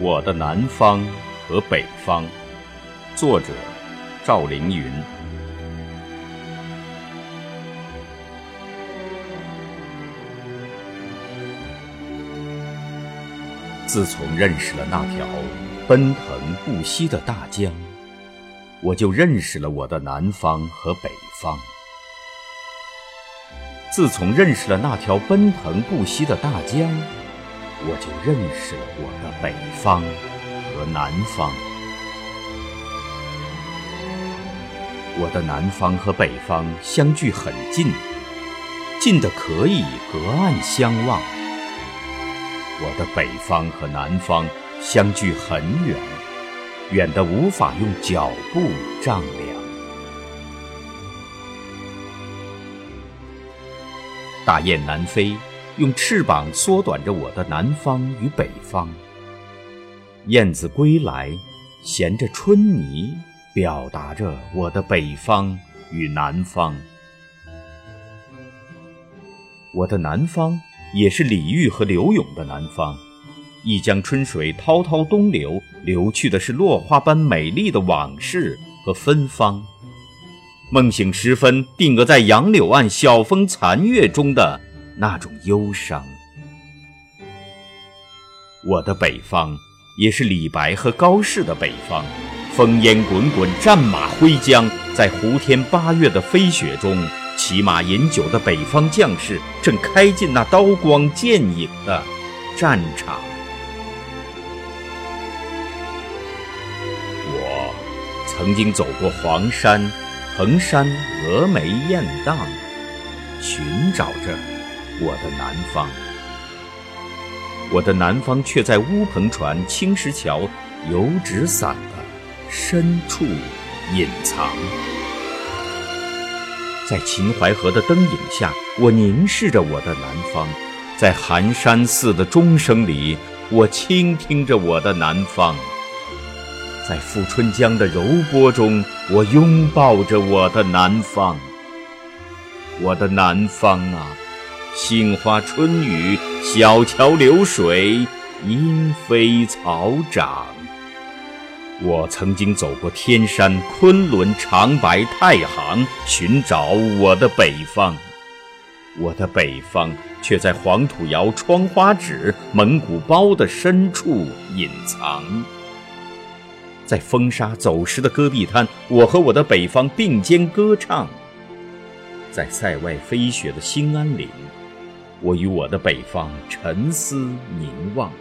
我的南方和北方，作者赵凌云。自从认识了那条奔腾不息的大江，我就认识了我的南方和北方。自从认识了那条奔腾不息的大江，我就认识了我的北方和南方。我的南方和北方相距很近，近的可以隔岸相望；我的北方和南方相距很远，远的无法用脚步丈量。大雁南飞。用翅膀缩短着我的南方与北方。燕子归来，衔着春泥，表达着我的北方与南方。我的南方也是李煜和柳永的南方。一江春水滔滔东流，流去的是落花般美丽的往事和芬芳。梦醒时分，定格在杨柳岸晓风残月中的。那种忧伤，我的北方也是李白和高适的北方。烽烟滚滚，战马挥缰，在胡天八月的飞雪中，骑马饮酒的北方将士正开进那刀光剑影的战场。我曾经走过黄山、衡山、峨眉、雁荡，寻找着。我的南方，我的南方却在乌篷船、青石桥、油纸伞的深处隐藏。在秦淮河的灯影下，我凝视着我的南方；在寒山寺的钟声里，我倾听着我的南方；在富春江的柔波中，我拥抱着我的南方。我的南方啊！杏花春雨，小桥流水，莺飞草长。我曾经走过天山、昆仑、长白、太行，寻找我的北方。我的北方却在黄土窑、窗花纸、蒙古包的深处隐藏。在风沙走石的戈壁滩，我和我的北方并肩歌唱。在塞外飞雪的兴安岭。我与我的北方沉思凝望，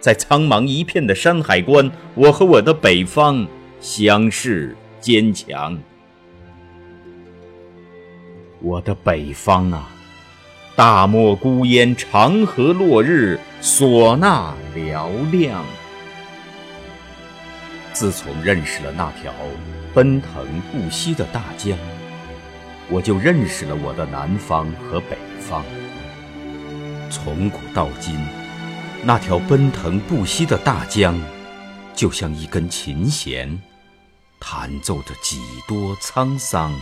在苍茫一片的山海关，我和我的北方相视坚强。我的北方啊，大漠孤烟，长河落日，唢呐嘹亮。自从认识了那条奔腾不息的大江，我就认识了我的南方和北方。从古到今，那条奔腾不息的大江，就像一根琴弦，弹奏着几多沧桑，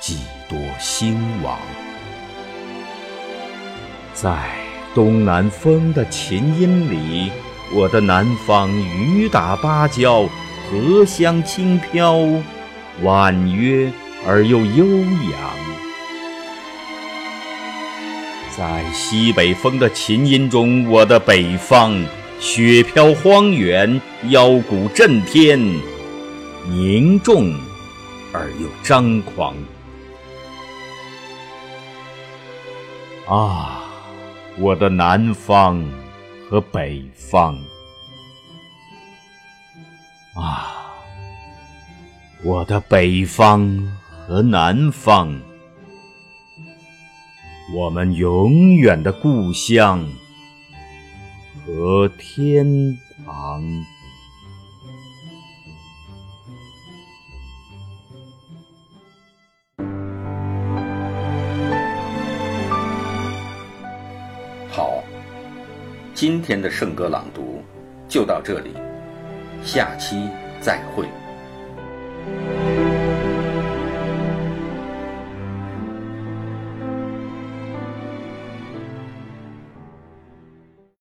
几多兴亡。在东南风的琴音里，我的南方雨打芭蕉，荷香轻飘，婉约而又悠扬。在西北风的琴音中，我的北方雪飘荒原，腰鼓震天，凝重而又张狂。啊，我的南方和北方！啊，我的北方和南方！我们永远的故乡和天堂。好今天的圣歌朗读就到这里下期再会。